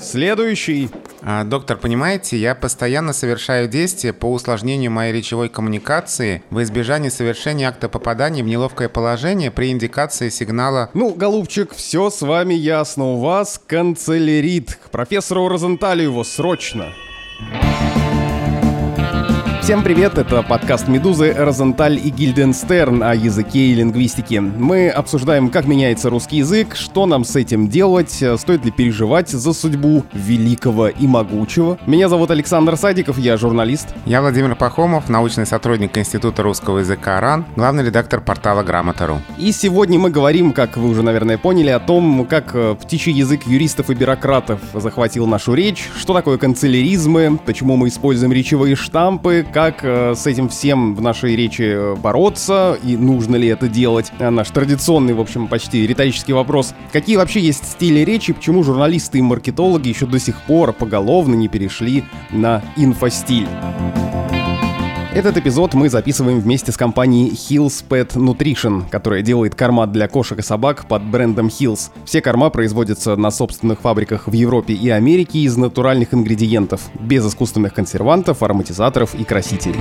Следующий. А, доктор, понимаете, я постоянно совершаю действия по усложнению моей речевой коммуникации в избежании совершения акта попадания в неловкое положение при индикации сигнала... Ну, голубчик, все с вами ясно. У вас канцелярит. К профессору Розенталю его срочно. Всем привет, это подкаст «Медузы», Розенталь и Гильденстерн о языке и лингвистике. Мы обсуждаем, как меняется русский язык, что нам с этим делать, стоит ли переживать за судьбу великого и могучего. Меня зовут Александр Садиков, я журналист. Я Владимир Пахомов, научный сотрудник Института русского языка РАН, главный редактор портала Грамота.ру. И сегодня мы говорим, как вы уже, наверное, поняли, о том, как э, птичий язык юристов и бюрократов захватил нашу речь, что такое канцеляризмы, почему мы используем речевые штампы, как э, с этим всем в нашей речи э, бороться и нужно ли это делать. А наш традиционный, в общем, почти риторический вопрос. Какие вообще есть стили речи, почему журналисты и маркетологи еще до сих пор поголовно не перешли на инфостиль? Этот эпизод мы записываем вместе с компанией Hills Pet Nutrition, которая делает корма для кошек и собак под брендом Hills. Все корма производятся на собственных фабриках в Европе и Америке из натуральных ингредиентов, без искусственных консервантов, ароматизаторов и красителей.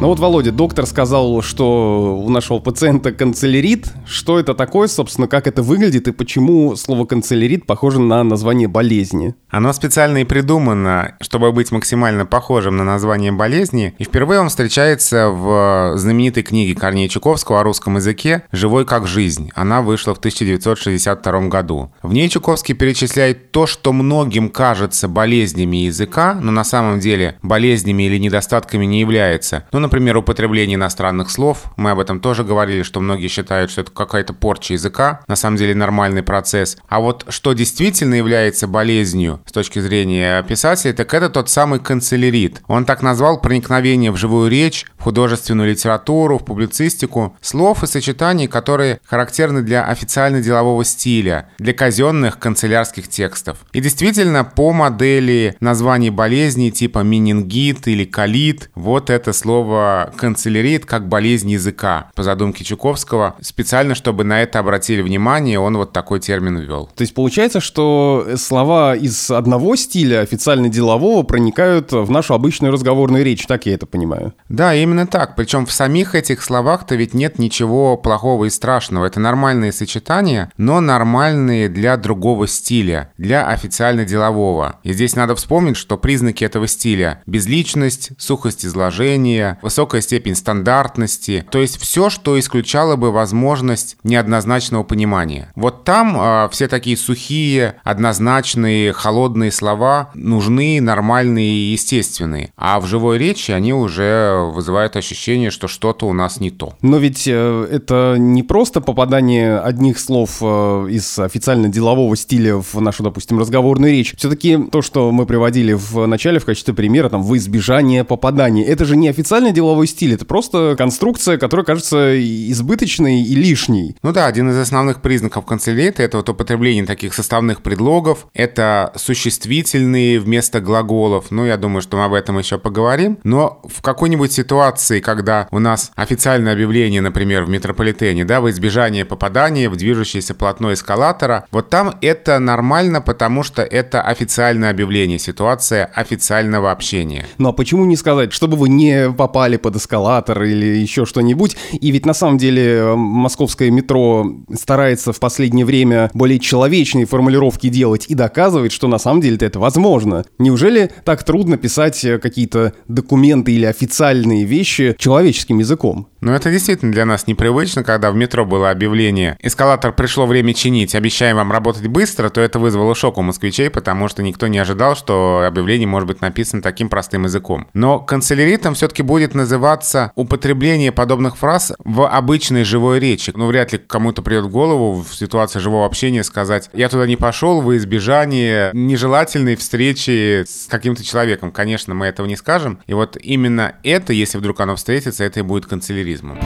Ну вот, Володя, доктор сказал, что у нашего пациента канцелярит. Что это такое, собственно, как это выглядит и почему слово канцелярит похоже на название болезни? Оно специально и придумано, чтобы быть максимально похожим на название болезни. И впервые он встречается в знаменитой книге Корнея Чуковского о русском языке «Живой как жизнь». Она вышла в 1962 году. В ней Чуковский перечисляет то, что многим кажется болезнями языка, но на самом деле болезнями или недостатками не является. Ну, например, употребление иностранных слов. Мы об этом тоже говорили, что многие считают, что это какая-то порча языка. На самом деле нормальный процесс. А вот что действительно является болезнью с точки зрения писателя, так это тот самый канцелярит. Он так назвал проникновение в живую речь, в художественную литературу, в публицистику, слов и сочетаний, которые характерны для официально-делового стиля, для казенных канцелярских текстов. И действительно, по модели названий болезней типа менингит или колит, вот это слово слово канцелярит как болезнь языка. По задумке Чуковского, специально, чтобы на это обратили внимание, он вот такой термин ввел. То есть получается, что слова из одного стиля официально-делового проникают в нашу обычную разговорную речь, так я это понимаю? Да, именно так. Причем в самих этих словах-то ведь нет ничего плохого и страшного. Это нормальные сочетания, но нормальные для другого стиля, для официально-делового. И здесь надо вспомнить, что признаки этого стиля – безличность, сухость изложения, высокая степень стандартности, то есть все, что исключало бы возможность неоднозначного понимания. Вот там э, все такие сухие, однозначные, холодные слова нужны, нормальные и естественные. А в живой речи они уже вызывают ощущение, что что-то у нас не то. Но ведь э, это не просто попадание одних слов э, из официально-делового стиля в нашу, допустим, разговорную речь. Все-таки то, что мы приводили в начале в качестве примера, там, в избежание попадания, это же не официально деловой стиль, это просто конструкция, которая кажется избыточной и лишней. Ну да, один из основных признаков канцелярии это вот употребление таких составных предлогов, это существительные вместо глаголов. Ну, я думаю, что мы об этом еще поговорим. Но в какой-нибудь ситуации, когда у нас официальное объявление, например, в метрополитене, да, в избежание попадания в движущееся полотно эскалатора, вот там это нормально, потому что это официальное объявление, ситуация официального общения. Ну а почему не сказать, чтобы вы не попали попали под эскалатор или еще что-нибудь. И ведь на самом деле э, московское метро старается в последнее время более человечные формулировки делать и доказывает, что на самом деле это возможно. Неужели так трудно писать э, какие-то документы или официальные вещи человеческим языком? Ну, это действительно для нас непривычно, когда в метро было объявление «Эскалатор пришло время чинить, обещаем вам работать быстро», то это вызвало шок у москвичей, потому что никто не ожидал, что объявление может быть написано таким простым языком. Но канцеляритом все-таки будет называться употребление подобных фраз в обычной живой речи. Ну, вряд ли кому-то придет в голову в ситуации живого общения сказать «я туда не пошел во избежание нежелательной встречи с каким-то человеком». Конечно, мы этого не скажем. И вот именно это, если вдруг оно встретится, это и будет канцеляризмом.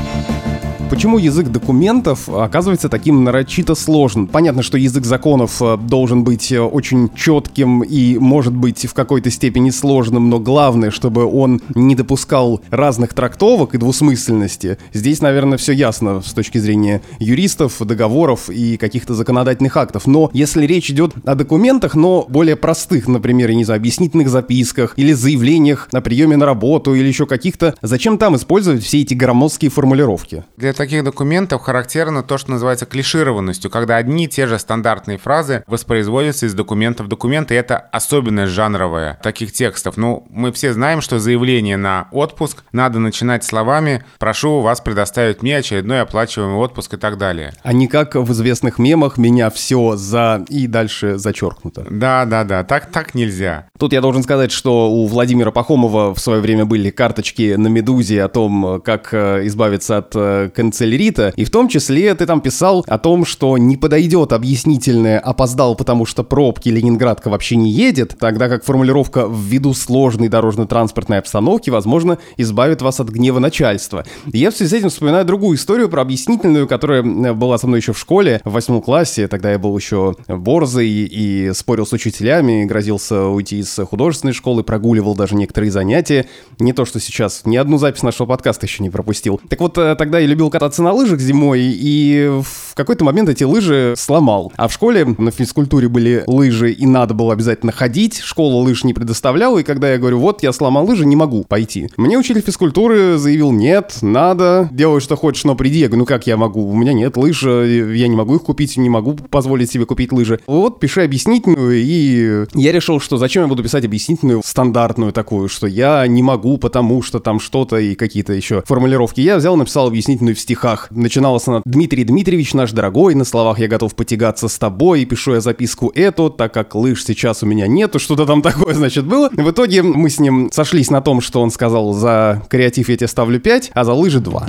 Почему язык документов оказывается таким нарочито сложным? Понятно, что язык законов э, должен быть э, очень четким и может быть в какой-то степени сложным, но главное, чтобы он не допускал разных трактовок и двусмысленности. Здесь, наверное, все ясно с точки зрения юристов, договоров и каких-то законодательных актов. Но если речь идет о документах, но более простых, например, я не знаю, объяснительных записках или заявлениях на приеме на работу или еще каких-то, зачем там использовать все эти громоздкие формулировки? Для таких документов характерно то, что называется клишированностью, когда одни и те же стандартные фразы воспроизводятся из документа в документ, и это особенность жанровая таких текстов. Ну, мы все знаем, что заявление на отпуск надо начинать словами «прошу вас предоставить мне очередной оплачиваемый отпуск» и так далее. А не как в известных мемах «меня все за» и дальше зачеркнуто. Да, да, да, так, так нельзя. Тут я должен сказать, что у Владимира Пахомова в свое время были карточки на «Медузе» о том, как э, избавиться от э, канцелярита, и в том числе ты там писал о том, что не подойдет объяснительное «опоздал, потому что пробки Ленинградка вообще не едет», тогда как формулировка «ввиду сложной дорожно-транспортной обстановки, возможно, избавит вас от гнева начальства». И я в связи с этим вспоминаю другую историю про объяснительную, которая была со мной еще в школе, в восьмом классе, тогда я был еще борзый и спорил с учителями, грозился уйти из художественной школы, прогуливал даже некоторые занятия. Не то, что сейчас ни одну запись нашего подкаста еще не пропустил. Так вот, э, тогда я любил кататься на лыжах зимой, и в какой-то момент эти лыжи сломал. А в школе на физкультуре были лыжи, и надо было обязательно ходить. Школа лыж не предоставляла, и когда я говорю, вот, я сломал лыжи, не могу пойти. Мне учитель физкультуры заявил, нет, надо, делай, что хочешь, но приди. Я говорю, ну как я могу? У меня нет лыж, э, я не могу их купить, не могу позволить себе купить лыжи. Вот, пиши объяснительную, и я решил, что зачем я буду писать объяснительную стандартную такую, что я не могу, потому что там что-то и какие-то еще формулировки. Я взял, написал объяснительную стихах. Начиналась она «Дмитрий Дмитриевич, наш дорогой, на словах я готов потягаться с тобой, и пишу я записку эту, так как лыж сейчас у меня нету», что-то там такое, значит, было. В итоге мы с ним сошлись на том, что он сказал, за креатив я тебе ставлю 5, а за лыжи 2.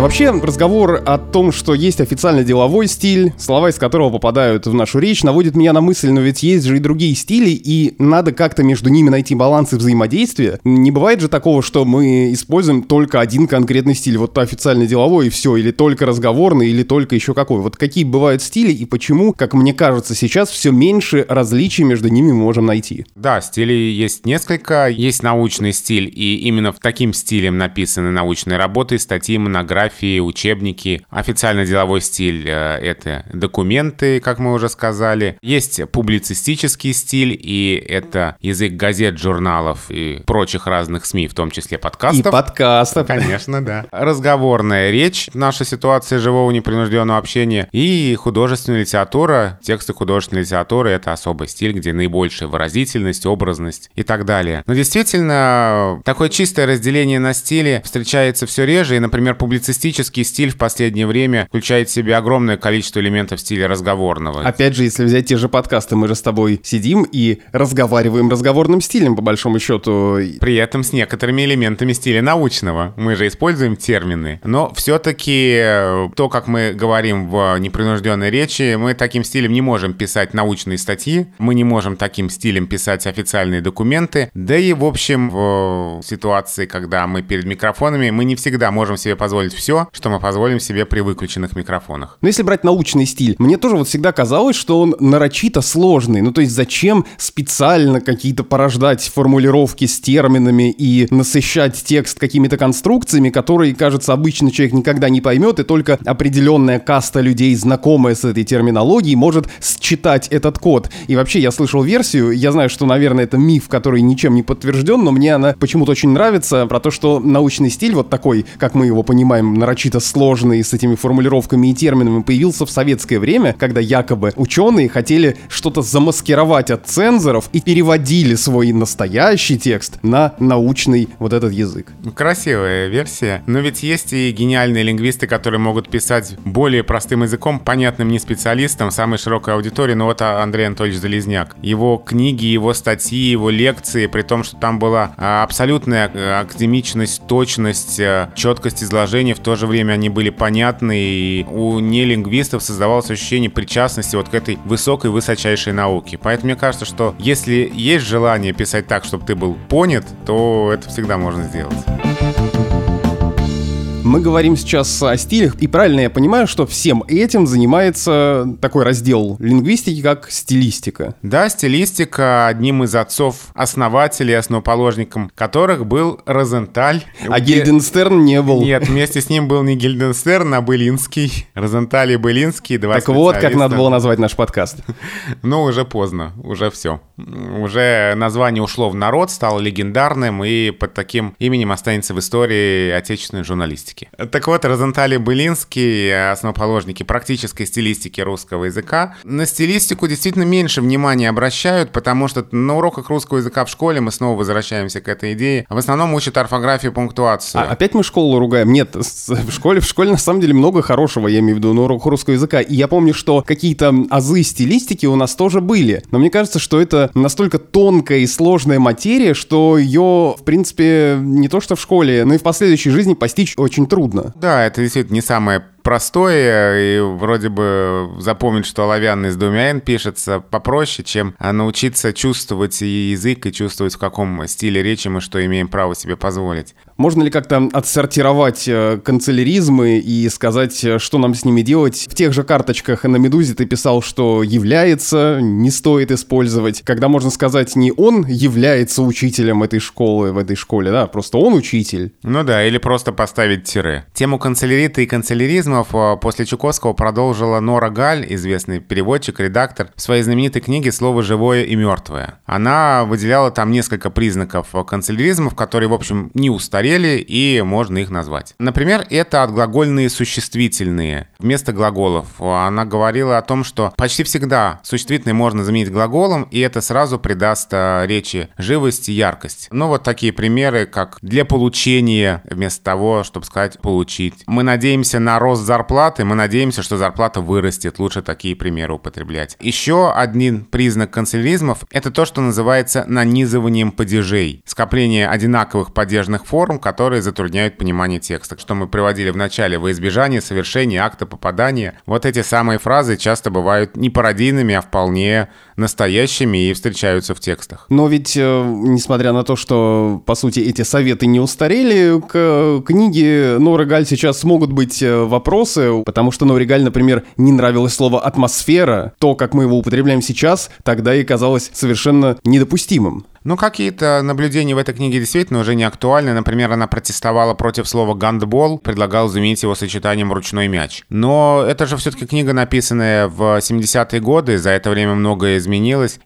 Но вообще разговор о том, что есть официально деловой стиль, слова из которого попадают в нашу речь, наводит меня на мысль, но ведь есть же и другие стили, и надо как-то между ними найти баланс и взаимодействие. Не бывает же такого, что мы используем только один конкретный стиль, вот официально деловой и все, или только разговорный, или только еще какой. Вот какие бывают стили и почему, как мне кажется, сейчас все меньше различий между ними мы можем найти. Да, стилей есть несколько. Есть научный стиль, и именно в таким стилем написаны научные работы, статьи, монографии, монографии, учебники. Официально деловой стиль э, — это документы, как мы уже сказали. Есть публицистический стиль, и это язык газет, журналов и прочих разных СМИ, в том числе подкастов. И подкастов. Конечно, да. Разговорная речь, наша ситуация живого непринужденного общения, и художественная литература. Тексты художественной литературы — это особый стиль, где наибольшая выразительность, образность и так далее. Но действительно, такое чистое разделение на стили встречается все реже, и, например, публицистический публицистический стиль в последнее время включает в себя огромное количество элементов стиля разговорного. Опять же, если взять те же подкасты, мы же с тобой сидим и разговариваем разговорным стилем, по большому счету. При этом с некоторыми элементами стиля научного. Мы же используем термины. Но все-таки э, то, как мы говорим в непринужденной речи, мы таким стилем не можем писать научные статьи, мы не можем таким стилем писать официальные документы. Да и, в общем, в ситуации, когда мы перед микрофонами, мы не всегда можем себе позволить все все, что мы позволим себе при выключенных микрофонах. Но если брать научный стиль, мне тоже вот всегда казалось, что он нарочито сложный. Ну, то есть зачем специально какие-то порождать формулировки с терминами и насыщать текст какими-то конструкциями, которые, кажется, обычный человек никогда не поймет, и только определенная каста людей, знакомая с этой терминологией, может считать этот код. И вообще, я слышал версию, я знаю, что, наверное, это миф, который ничем не подтвержден, но мне она почему-то очень нравится, про то, что научный стиль вот такой, как мы его понимаем нарочито сложный с этими формулировками и терминами появился в советское время, когда якобы ученые хотели что-то замаскировать от цензоров и переводили свой настоящий текст на научный вот этот язык. Красивая версия. Но ведь есть и гениальные лингвисты, которые могут писать более простым языком, понятным не специалистам, самой широкой аудитории. Но вот Андрей Анатольевич Залезняк. Его книги, его статьи, его лекции, при том, что там была а, абсолютная академичность, точность, четкость изложения, в то же время они были понятны, и у нелингвистов создавалось ощущение причастности вот к этой высокой, высочайшей науке. Поэтому мне кажется, что если есть желание писать так, чтобы ты был понят, то это всегда можно сделать. Мы говорим сейчас о стилях, и правильно я понимаю, что всем этим занимается такой раздел лингвистики, как стилистика. Да, стилистика одним из отцов-основателей, основоположником которых был Розенталь. А где... Гильденстерн не был. Нет, вместе с ним был не Гильденстерн, а Былинский. Розенталь и Былинский, два Так вот, как надо было назвать наш подкаст. Ну, уже поздно, уже все. Уже название ушло в народ, стало легендарным, и под таким именем останется в истории отечественной журналистики. Так вот, Розенталь и Былинский, основоположники практической стилистики русского языка, на стилистику действительно меньше внимания обращают, потому что на уроках русского языка в школе мы снова возвращаемся к этой идее. В основном учат орфографию, пунктуацию. А, опять мы школу ругаем? Нет, в школе, в школе на самом деле много хорошего, я имею в виду, на уроках русского языка. И я помню, что какие-то азы стилистики у нас тоже были. Но мне кажется, что это настолько тонкая и сложная материя, что ее, в принципе, не то что в школе, но и в последующей жизни постичь очень трудно. Да, это действительно не самое простое, и вроде бы запомнить, что оловянный с двумя «н» пишется попроще, чем научиться чувствовать и язык, и чувствовать, в каком стиле речи мы что имеем право себе позволить. Можно ли как-то отсортировать э, канцеляризмы и сказать, э, что нам с ними делать? В тех же карточках на «Медузе» ты писал, что является, не стоит использовать. Когда можно сказать, не он является учителем этой школы, в этой школе, да, просто он учитель. Ну да, или просто поставить тире. Тему канцелярита и канцеляризма механизмов э, после Чуковского продолжила Нора Галь, известный переводчик, редактор, в своей знаменитой книге «Слово живое и мертвое». Она выделяла там несколько признаков канцеляризмов, которые, в общем, не устарели и можно их назвать. Например, это отглагольные существительные вместо глаголов. Она говорила о том, что почти всегда существительные можно заменить глаголом, и это сразу придаст э, речи живость и яркость. Ну, вот такие примеры, как для получения, вместо того, чтобы сказать получить. Мы надеемся на рост зарплаты, мы надеемся, что зарплата вырастет. Лучше такие примеры употреблять. Еще один признак канцеляризмов – это то, что называется нанизыванием падежей. Скопление одинаковых падежных форм, которые затрудняют понимание текста. Что мы приводили в начале во избежание совершения акта попадания. Вот эти самые фразы часто бывают не пародийными, а вполне настоящими и встречаются в текстах. Но ведь, э, несмотря на то, что, по сути, эти советы не устарели, к книге Нора Галь сейчас могут быть э, вопросы, потому что Нори Галь, например, не нравилось слово «атмосфера», то, как мы его употребляем сейчас, тогда и казалось совершенно недопустимым. Ну, какие-то наблюдения в этой книге действительно уже не актуальны. Например, она протестовала против слова «гандбол», предлагала заменить его сочетанием «ручной мяч». Но это же все-таки книга, написанная в 70-е годы, за это время многое изменилось,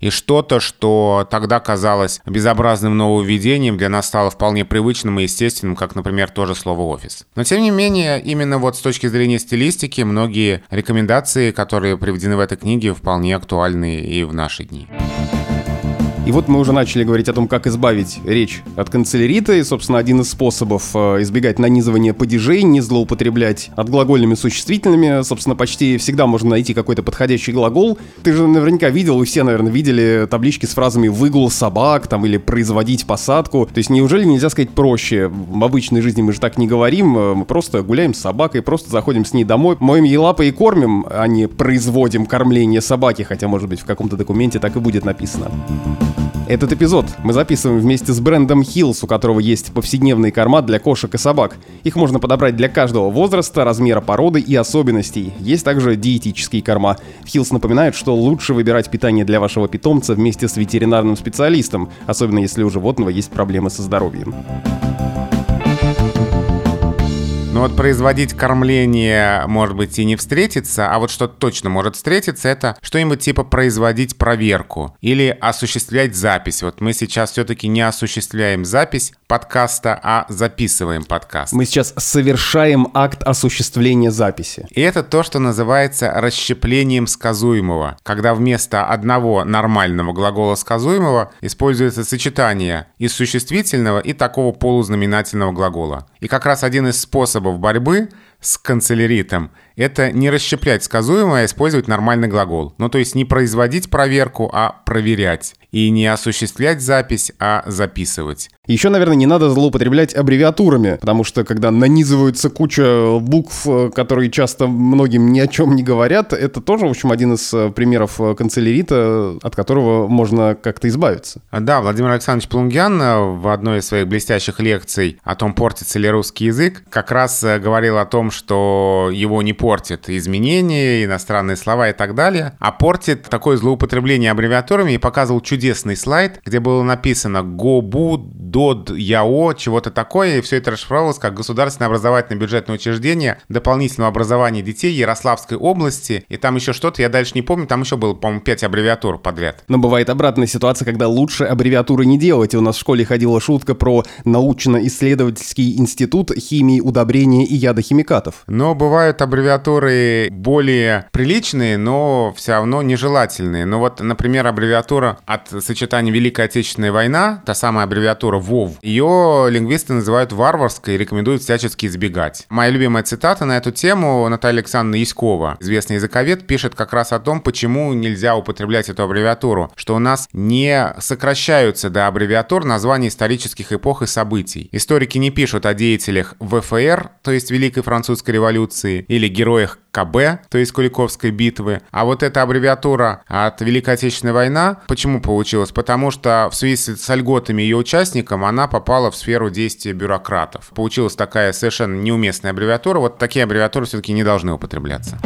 и что-то, что тогда казалось безобразным нововведением, для нас стало вполне привычным и естественным, как, например, тоже слово «офис». Но, тем не менее, именно вот с точки зрения стилистики, многие рекомендации, которые приведены в этой книге, вполне актуальны и в наши дни. И вот мы уже начали говорить о том, как избавить речь от канцелярита, и, собственно, один из способов э, избегать нанизывания падежей, не злоупотреблять отглагольными существительными. Собственно, почти всегда можно найти какой-то подходящий глагол. Ты же наверняка видел, и все, наверное, видели таблички с фразами «выгул собак» там или «производить посадку». То есть неужели нельзя сказать проще? В обычной жизни мы же так не говорим, э, мы просто гуляем с собакой, просто заходим с ней домой, моем ей лапы и кормим, а не производим кормление собаки, хотя, может быть, в каком-то документе так и будет написано. Этот эпизод мы записываем вместе с брендом Hills, у которого есть повседневный корма для кошек и собак. Их можно подобрать для каждого возраста, размера породы и особенностей. Есть также диетические корма. Hills напоминает, что лучше выбирать питание для вашего питомца вместе с ветеринарным специалистом, особенно если у животного есть проблемы со здоровьем. Вот производить кормление, может быть, и не встретится, а вот что точно может встретиться, это что-нибудь типа производить проверку или осуществлять запись. Вот мы сейчас все-таки не осуществляем запись подкаста, а записываем подкаст. Мы сейчас совершаем акт осуществления записи. И это то, что называется расщеплением сказуемого, когда вместо одного нормального глагола сказуемого используется сочетание из существительного и такого полузнаменательного глагола. И как раз один из способов борьбы с канцеляритом – это не расщеплять сказуемое, а использовать нормальный глагол. Ну, то есть не производить проверку, а проверять. И не осуществлять запись, а записывать. Еще, наверное, не надо злоупотреблять аббревиатурами, потому что когда нанизываются куча букв, которые часто многим ни о чем не говорят, это тоже, в общем, один из э, примеров э, канцелярита, от которого можно как-то избавиться. Да, Владимир Александрович Плунгян э, в одной из своих блестящих лекций о том, портится ли русский язык, как раз говорил о том, что его не портит изменения, иностранные слова и так далее, а портит такое злоупотребление аббревиатурами и показывал чудесный слайд, где было написано «ГОБУ», ДОД, ЯО, чего-то такое, и все это расшифровалось как государственное образовательное бюджетное учреждение дополнительного образования детей Ярославской области, и там еще что-то, я дальше не помню, там еще было, по-моему, 5 аббревиатур подряд. Но бывает обратная ситуация, когда лучше аббревиатуры не делать. У нас в школе ходила шутка про научно-исследовательский институт химии, удобрения и ядохимикатов. Но бывают аббревиатуры более приличные, но все равно нежелательные. Ну вот, например, аббревиатура от сочетания Великая Отечественная война, та самая аббревиатура ВОВ. Ее лингвисты называют варварской и рекомендуют всячески избегать. Моя любимая цитата на эту тему Наталья Александровна Яськова, известный языковед, пишет как раз о том, почему нельзя употреблять эту аббревиатуру, что у нас не сокращаются до аббревиатур названия исторических эпох и событий. Историки не пишут о деятелях ВФР, то есть Великой Французской революции, или героях КБ, то есть Куликовской битвы. А вот эта аббревиатура от Великой Отечественной войны, почему получилось? Потому что в связи с льготами ее участникам она попала в сферу действия бюрократов. Получилась такая совершенно неуместная аббревиатура. Вот такие аббревиатуры все-таки не должны употребляться.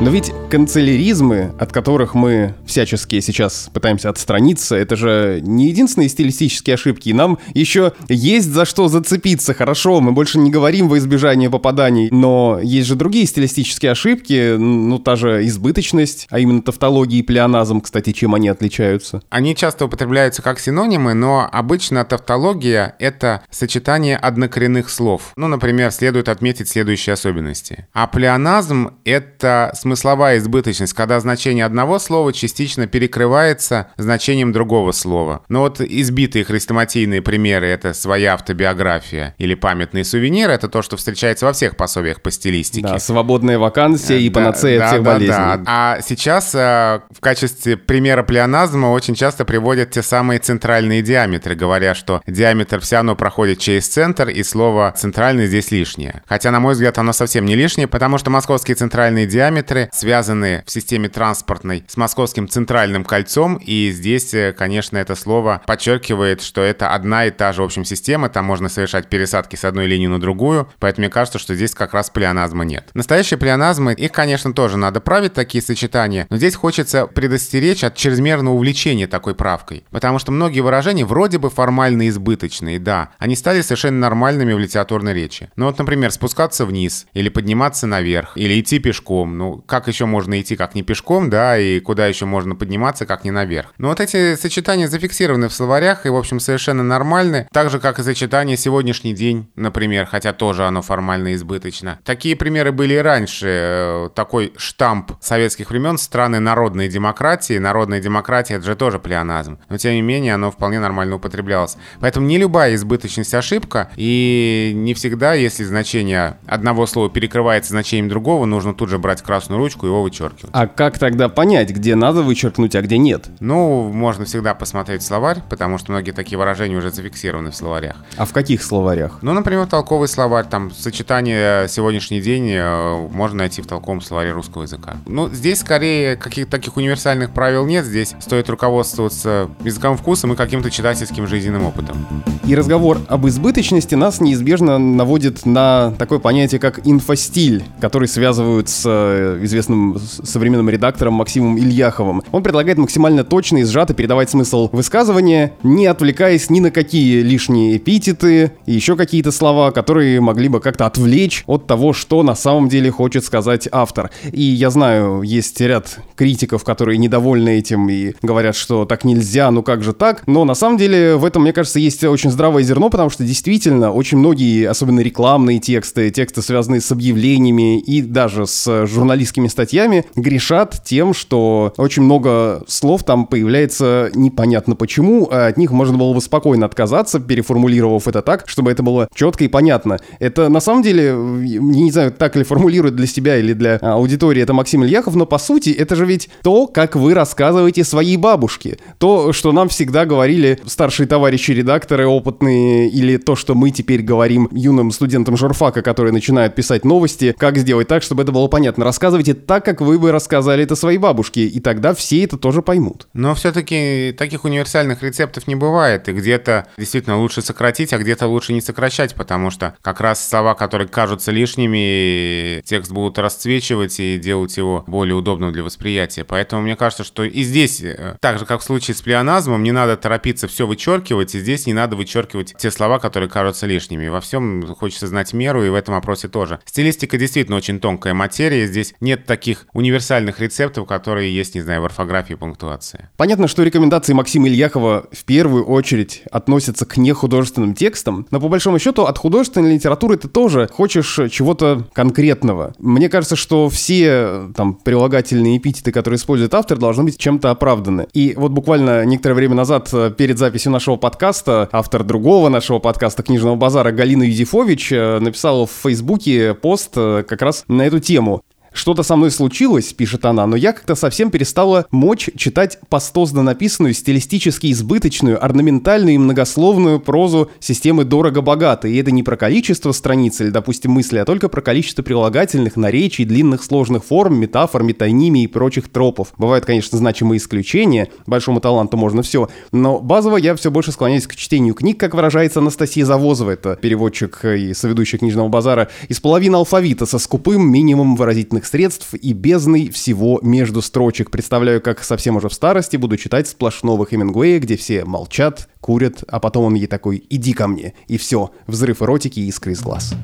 Но ведь канцеляризмы, от которых мы всячески сейчас пытаемся отстраниться, это же не единственные стилистические ошибки. Нам еще есть за что зацепиться. Хорошо, мы больше не говорим во избежание попаданий, но есть же другие стилистические ошибки, ну, та же избыточность, а именно тавтология и плеоназм, кстати, чем они отличаются? Они часто употребляются как синонимы, но обычно тавтология — это сочетание однокоренных слов. Ну, например, следует отметить следующие особенности. А плеоназм — это смысл смысловая избыточность, когда значение одного слова частично перекрывается значением другого слова. Но вот избитые хрестоматийные примеры — это своя автобиография или памятные сувениры — это то, что встречается во всех пособиях по стилистике. Да, свободная вакансия и панацея да, всех да, болезней. Да. А сейчас э, в качестве примера плеоназма очень часто приводят те самые центральные диаметры, говоря, что диаметр все равно проходит через центр, и слово «центральный» здесь лишнее. Хотя, на мой взгляд, оно совсем не лишнее, потому что московские центральные диаметры центры связаны в системе транспортной с Московским центральным кольцом, и здесь, э, конечно, это слово подчеркивает, что это одна и та же, в общем, система, там можно совершать пересадки с одной линии на другую, поэтому мне кажется, что здесь как раз плеоназма нет. Настоящие плеоназмы, их, конечно, тоже надо править, такие сочетания, но здесь хочется предостеречь от чрезмерного увлечения такой правкой, потому что многие выражения вроде бы формально избыточные, да, они стали совершенно нормальными в литературной речи. Ну вот, например, спускаться вниз, или подниматься наверх, или идти пешком, ну, как еще можно идти, как не пешком, да, и куда еще можно подниматься, как не наверх. Но вот эти сочетания зафиксированы в словарях и, в общем, совершенно нормальны, так же, как и сочетание сегодняшний день, например, хотя тоже оно формально избыточно. Такие примеры были и раньше. Э, такой штамп советских времен страны народной демократии. Народная демократия — это же тоже плеоназм. Но, тем не менее, оно вполне нормально употреблялось. Поэтому не любая избыточность ошибка, и не всегда, если значение одного слова перекрывается значением другого, нужно тут же брать красную ручку его вычеркивать. А как тогда понять, где надо вычеркнуть, а где нет? Ну, можно всегда посмотреть словарь, потому что многие такие выражения уже зафиксированы в словарях. А в каких словарях? Ну, например, толковый словарь, там сочетание сегодняшний день э, можно найти в толковом словаре русского языка. Ну, здесь скорее каких-то таких универсальных правил нет, здесь стоит руководствоваться языковым вкусом и каким-то читательским жизненным опытом. И разговор об избыточности нас неизбежно наводит на такое понятие, как инфостиль, который связывают с э, известным современным редактором Максимом Ильяховым. Он предлагает максимально точно и сжато передавать смысл высказывания, не отвлекаясь ни на какие лишние эпитеты и еще какие-то слова, которые могли бы как-то отвлечь от того, что на самом деле хочет сказать автор. И я знаю, есть ряд критиков, которые недовольны этим и говорят, что так нельзя, ну как же так? Но на самом деле в этом, мне кажется, есть очень здравое зерно, потому что действительно очень многие, особенно рекламные тексты, тексты, связанные с объявлениями и даже с журналистами, журналистскими статьями грешат тем, что очень много слов там появляется непонятно почему, а от них можно было бы спокойно отказаться, переформулировав это так, чтобы это было четко и понятно. Это на самом деле, не знаю, так ли формулирует для себя или для аудитории это Максим Ильяхов, но по сути это же ведь то, как вы рассказываете своей бабушке. То, что нам всегда говорили старшие товарищи редакторы опытные, или то, что мы теперь говорим юным студентам журфака, которые начинают писать новости, как сделать так, чтобы это было понятно. Рассказывайте так, как вы бы рассказали это своей бабушке, и тогда все это тоже поймут. Но все-таки таких универсальных рецептов не бывает, и где-то действительно лучше сократить, а где-то лучше не сокращать, потому что как раз слова, которые кажутся лишними, текст будут расцвечивать и делать его более удобным для восприятия. Поэтому мне кажется, что и здесь, э, так же как в случае с плеоназмом, не надо торопиться все вычеркивать, и здесь не надо вычеркивать те слова, которые кажутся лишними. Во всем хочется знать меру, и в этом вопросе тоже. Стилистика действительно очень тонкая материя, здесь нет таких универсальных рецептов, которые есть, не знаю, в орфографии и пунктуации. Понятно, что рекомендации Максима Ильяхова в первую очередь относятся к нехудожественным текстам, но по большому счету от художественной литературы ты тоже хочешь чего-то конкретного. Мне кажется, что все там прилагательные эпитеты, которые использует автор, должны быть чем-то оправданы. И вот буквально некоторое время назад, перед записью нашего подкаста, автор другого нашего подкаста «Книжного базара» Галина Юзефович э, написала в Фейсбуке пост э, как раз на эту тему. Что-то со мной случилось, пишет она, но я как-то совсем перестала мочь читать пастозно написанную, стилистически избыточную, орнаментальную и многословную прозу системы дорого-богато. И это не про количество страниц или, допустим, мысли, а только про количество прилагательных, наречий, длинных сложных форм, метафор, метонимий и прочих тропов. Бывают, конечно, значимые исключения, большому таланту можно все, но базово я все больше склоняюсь к чтению книг, как выражается Анастасия Завозова, это переводчик и соведущий книжного базара, из половины алфавита со скупым минимумом выразительных транспортных средств и бездной всего между строчек. Представляю, как совсем уже в старости буду читать сплошного Хемингуэя, где все молчат, курят, а потом он ей такой «иди ко мне». И все, взрыв эротики и искры из глаз.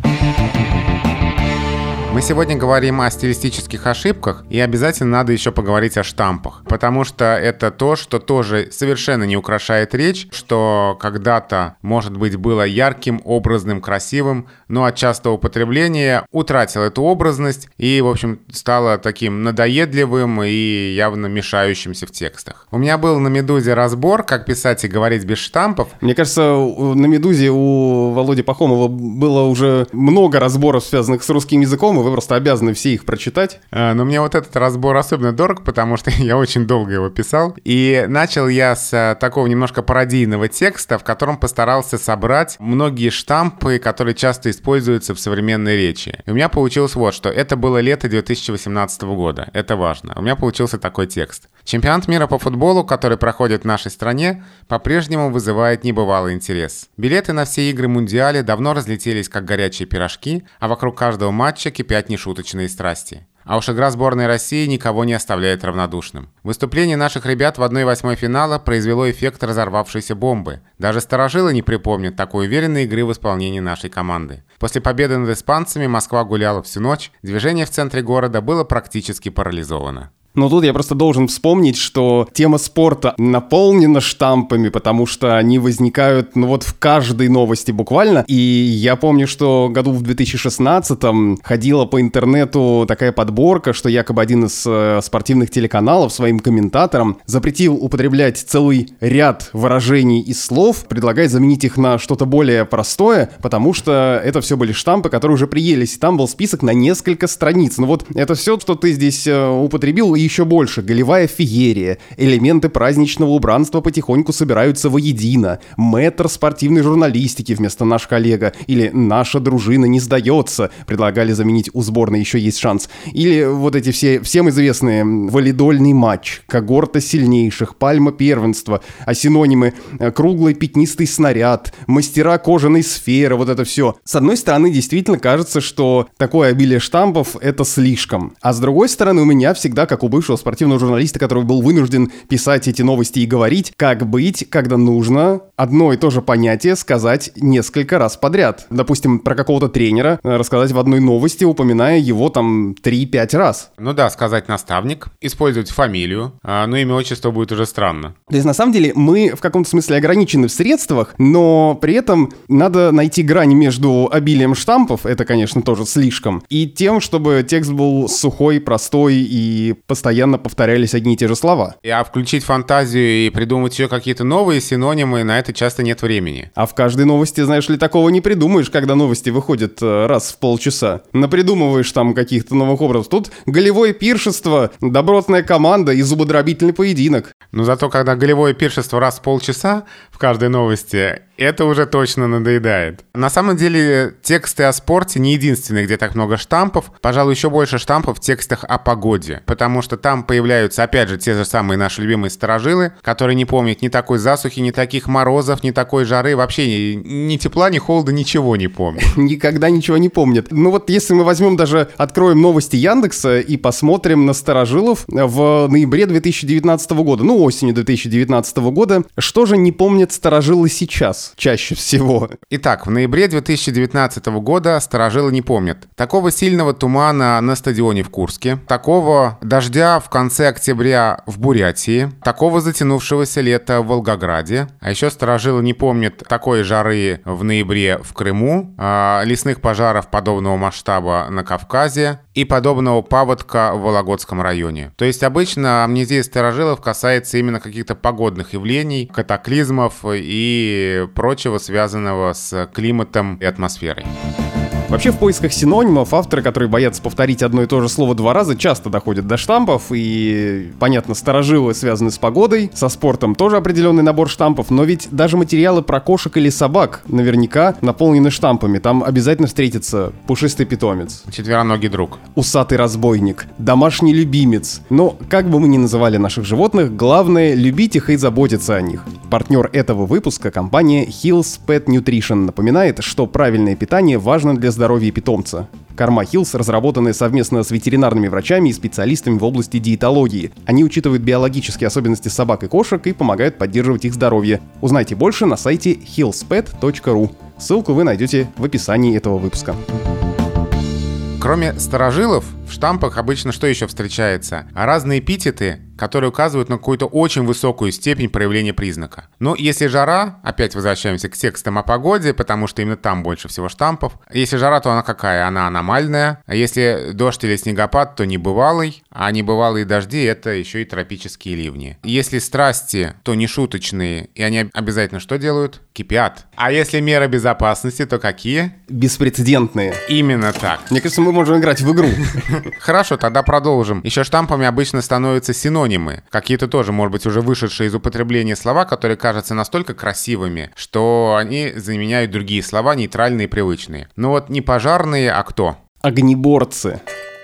Мы сегодня говорим о стилистических ошибках, и обязательно надо еще поговорить о штампах, потому что это то, что тоже совершенно не украшает речь, что когда-то, может быть, было ярким, образным, красивым, но от частого употребления утратил эту образность и, в общем, стало таким надоедливым и явно мешающимся в текстах. У меня был на «Медузе» разбор, как писать и говорить без штампов. Мне кажется, на «Медузе» у Володи Пахомова было уже много разборов, связанных с русским языком, и вы просто обязаны все их прочитать. А, но мне вот этот разбор особенно дорог, потому что я очень долго его писал. И начал я с а, такого немножко пародийного текста, в котором постарался собрать многие штампы, которые часто используются в современной речи. И у меня получилось вот что. Это было лето 2018 года. Это важно. У меня получился такой текст. Чемпионат мира по футболу, который проходит в нашей стране, по-прежнему вызывает небывалый интерес. Билеты на все игры Мундиале давно разлетелись как горячие пирожки, а вокруг каждого матча кипят нешуточные страсти. А уж игра сборной России никого не оставляет равнодушным. Выступление наших ребят в 1-8 финала произвело эффект разорвавшейся бомбы. Даже старожилы не припомнят такой уверенной игры в исполнении нашей команды. После победы над испанцами Москва гуляла всю ночь, движение в центре города было практически парализовано. Но тут я просто должен вспомнить, что тема спорта наполнена штампами, потому что они возникают, ну вот в каждой новости буквально. И я помню, что году в 2016-м ходила по интернету такая подборка, что якобы один из э, спортивных телеканалов своим комментаторам запретил употреблять целый ряд выражений и слов, предлагает заменить их на что-то более простое, потому что это все были штампы, которые уже приелись. И там был список на несколько страниц. Ну вот это все, что ты здесь э, употребил, и еще больше. Голевая феерия. Элементы праздничного убранства потихоньку собираются воедино. Мэтр спортивной журналистики вместо наш коллега. Или наша дружина не сдается. Предлагали заменить у сборной еще есть шанс. Или вот эти все всем известные валидольный матч, когорта сильнейших, пальма первенства, а синонимы э, круглый пятнистый снаряд, мастера кожаной сферы, вот это все. С одной стороны, действительно кажется, что такое обилие штампов — это слишком. А с другой стороны, у меня всегда, как у бывшего спортивного журналиста, который был вынужден писать эти новости и говорить, как быть, когда нужно одно и то же понятие сказать несколько раз подряд. Допустим, про какого-то тренера э, рассказать в одной новости, упоминая его там 3-5 раз. Ну да, сказать наставник, использовать фамилию, а, но имя отчество будет уже странно. То есть на самом деле мы в каком-то смысле ограничены в средствах, но при этом надо найти грань между обилием штампов, это, конечно, тоже слишком, и тем, чтобы текст был сухой, простой и постоянно повторялись одни и те же слова. А включить фантазию и придумать еще какие-то новые синонимы, на это часто нет времени. А в каждой новости, знаешь ли, такого не придумаешь, когда новости выходят э, раз в полчаса. Напридумываешь там каких-то новых образов. Тут голевое пиршество, добротная команда и зубодробительный поединок. Но зато, когда голевое пиршество раз в полчаса в каждой новости, это уже точно надоедает. На самом деле, тексты о спорте не единственные, где так много штампов. Пожалуй, еще больше штампов в текстах о погоде. Потому что там появляются, опять же, те же самые наши любимые сторожилы, которые не помнят ни такой засухи, ни таких морозов, ни такой жары. Вообще ни, ни тепла, ни холода, ничего не помнят. Никогда ничего не помнят. Ну вот если мы возьмем даже, откроем новости Яндекса и посмотрим на сторожилов в ноябре 2019 года, ну осенью 2019 года, что же не помнят сторожилы сейчас? Чаще всего. Итак, в ноябре 2019 года сторожилы не помнят. Такого сильного тумана на стадионе в Курске, такого дождя в конце октября в Бурятии, такого затянувшегося лета в Волгограде, а еще сторожилы не помнят такой жары в ноябре в Крыму, а лесных пожаров подобного масштаба на Кавказе и подобного паводка в Вологодском районе. То есть обычно амнезия сторожилов касается именно каких-то погодных явлений, катаклизмов и прочего, связанного с климатом и атмосферой. Вообще в поисках синонимов авторы, которые боятся повторить одно и то же слово два раза, часто доходят до штампов, и, понятно, сторожилы связаны с погодой, со спортом тоже определенный набор штампов, но ведь даже материалы про кошек или собак наверняка наполнены штампами, там обязательно встретится пушистый питомец. Четвероногий друг. Усатый разбойник, домашний любимец. Но, как бы мы ни называли наших животных, главное — любить их и заботиться о них. Партнер этого выпуска — компания Hills Pet Nutrition напоминает, что правильное питание важно для здоровья питомца. Корма Hill's разработаны совместно с ветеринарными врачами и специалистами в области диетологии. Они учитывают биологические особенности собак и кошек и помогают поддерживать их здоровье. Узнайте больше на сайте hillspet.ru. Ссылку вы найдете в описании этого выпуска. Кроме сторожилов, в штампах обычно что еще встречается? Разные эпитеты, которые указывают на какую-то очень высокую степень проявления признака. Но если жара, опять возвращаемся к текстам о погоде, потому что именно там больше всего штампов. Если жара, то она какая? Она аномальная. А если дождь или снегопад, то небывалый. А небывалые дожди — это еще и тропические ливни. Если страсти, то не шуточные, и они обязательно что делают? Кипят. А если меры безопасности, то какие? Беспрецедентные. Именно так. Мне кажется, мы можем играть в игру. Хорошо, тогда продолжим. Еще штампами обычно становятся синонимы. Какие-то тоже, может быть, уже вышедшие из употребления слова, которые кажутся настолько красивыми, что они заменяют другие слова, нейтральные и привычные. Ну вот не пожарные, а кто? Огнеборцы.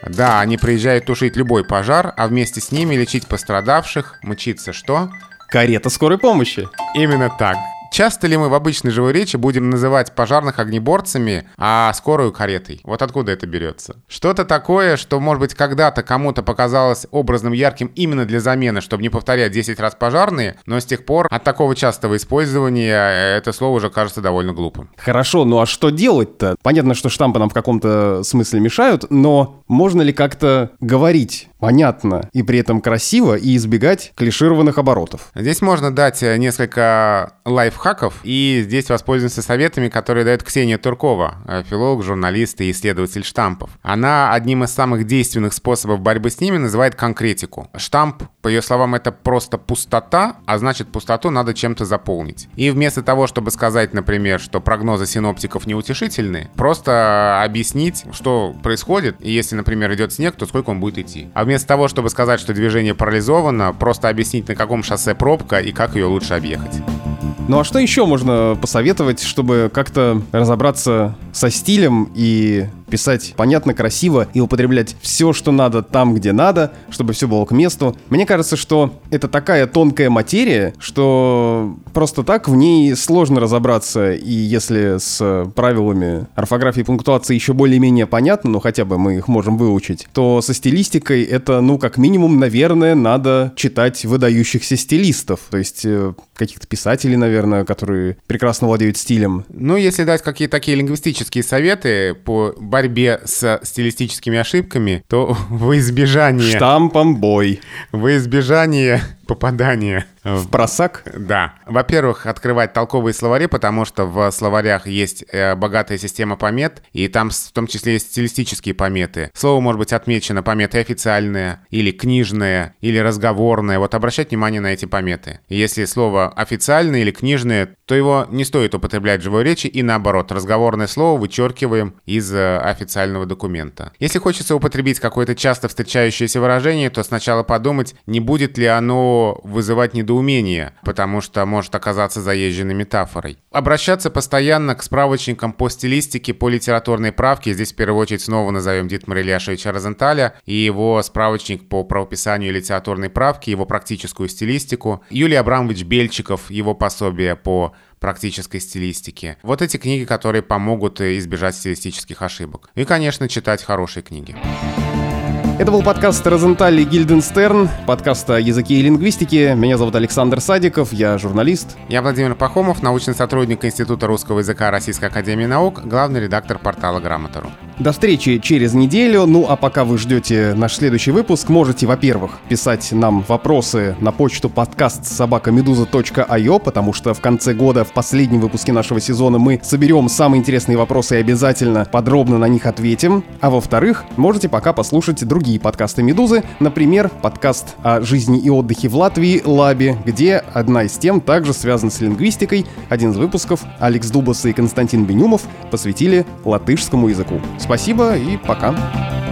Да, они приезжают тушить любой пожар, а вместе с ними лечить пострадавших, мчиться что? Карета скорой помощи. Именно так. Часто ли мы в обычной живой речи будем называть пожарных огнеборцами, а скорую каретой? Вот откуда это берется? Что-то такое, что, может быть, когда-то кому-то показалось образным ярким именно для замены, чтобы не повторять 10 раз пожарные, но с тех пор от такого частого использования это слово уже кажется довольно глупым. Хорошо, ну а что делать-то? Понятно, что штампы нам в каком-то смысле мешают, но можно ли как-то говорить понятно и при этом красиво и избегать клишированных оборотов? Здесь можно дать несколько лайфхаков и здесь воспользуемся советами, которые дает Ксения Туркова, э, филолог, журналист и исследователь штампов. Она одним из самых действенных способов борьбы с ними называет конкретику. Штамп, по ее словам, это просто пустота, а значит пустоту надо чем-то заполнить. И вместо того, чтобы сказать, например, что прогнозы синоптиков неутешительны, просто объяснить, что происходит, и если, например, идет снег, то сколько он будет идти. А вместо того, чтобы сказать, что движение парализовано, просто объяснить, на каком шоссе пробка и как ее лучше объехать. Ну а что еще можно посоветовать, чтобы как-то разобраться со стилем и писать понятно, красиво и употреблять все, что надо там, где надо, чтобы все было к месту. Мне кажется, что это такая тонкая материя, что просто так в ней сложно разобраться. И если с правилами орфографии и пунктуации еще более-менее понятно, ну хотя бы мы их можем выучить, то со стилистикой это, ну, как минимум, наверное, надо читать выдающихся стилистов. То есть э, каких-то писателей, наверное, которые прекрасно владеют стилем. Ну, если дать какие-то такие лингвистические советы по борьбе с стилистическими ошибками, то во избежание... Штампом бой. Во избежание попадания в просак? Да. Во-первых, открывать толковые словари, потому что в словарях есть э, богатая система помет, и там в том числе есть стилистические пометы. Слово может быть отмечено пометой официальное, или книжное, или разговорное. Вот обращать внимание на эти пометы. Если слово официальное или книжное, то его не стоит употреблять в живой речи, и наоборот, разговорное слово вычеркиваем из э, официального документа. Если хочется употребить какое-то часто встречающееся выражение, то сначала подумать, не будет ли оно вызывать недоумение потому что может оказаться заезженной метафорой. Обращаться постоянно к справочникам по стилистике, по литературной правке. Здесь в первую очередь снова назовем Дитмара Ильяшевича Розенталя и его справочник по правописанию литературной правки, его практическую стилистику. Юлий Абрамович Бельчиков, его пособие по практической стилистике. Вот эти книги, которые помогут избежать стилистических ошибок. И, конечно, читать хорошие книги. Это был подкаст «Розенталь и Гильденстерн», подкаст о языке и лингвистике. Меня зовут Александр Садиков, я журналист. Я Владимир Пахомов, научный сотрудник Института русского языка Российской Академии Наук, главный редактор портала «Грамотору». До встречи через неделю. Ну а пока вы ждете наш следующий выпуск, можете, во-первых, писать нам вопросы на почту подкаст собакамедуза.io, потому что в конце года, в последнем выпуске нашего сезона, мы соберем самые интересные вопросы и обязательно подробно на них ответим. А во-вторых, можете пока послушать другие другие подкасты «Медузы», например, подкаст о жизни и отдыхе в Латвии «Лаби», где одна из тем также связана с лингвистикой. Один из выпусков Алекс Дубас и Константин Бенюмов посвятили латышскому языку. Спасибо и пока. you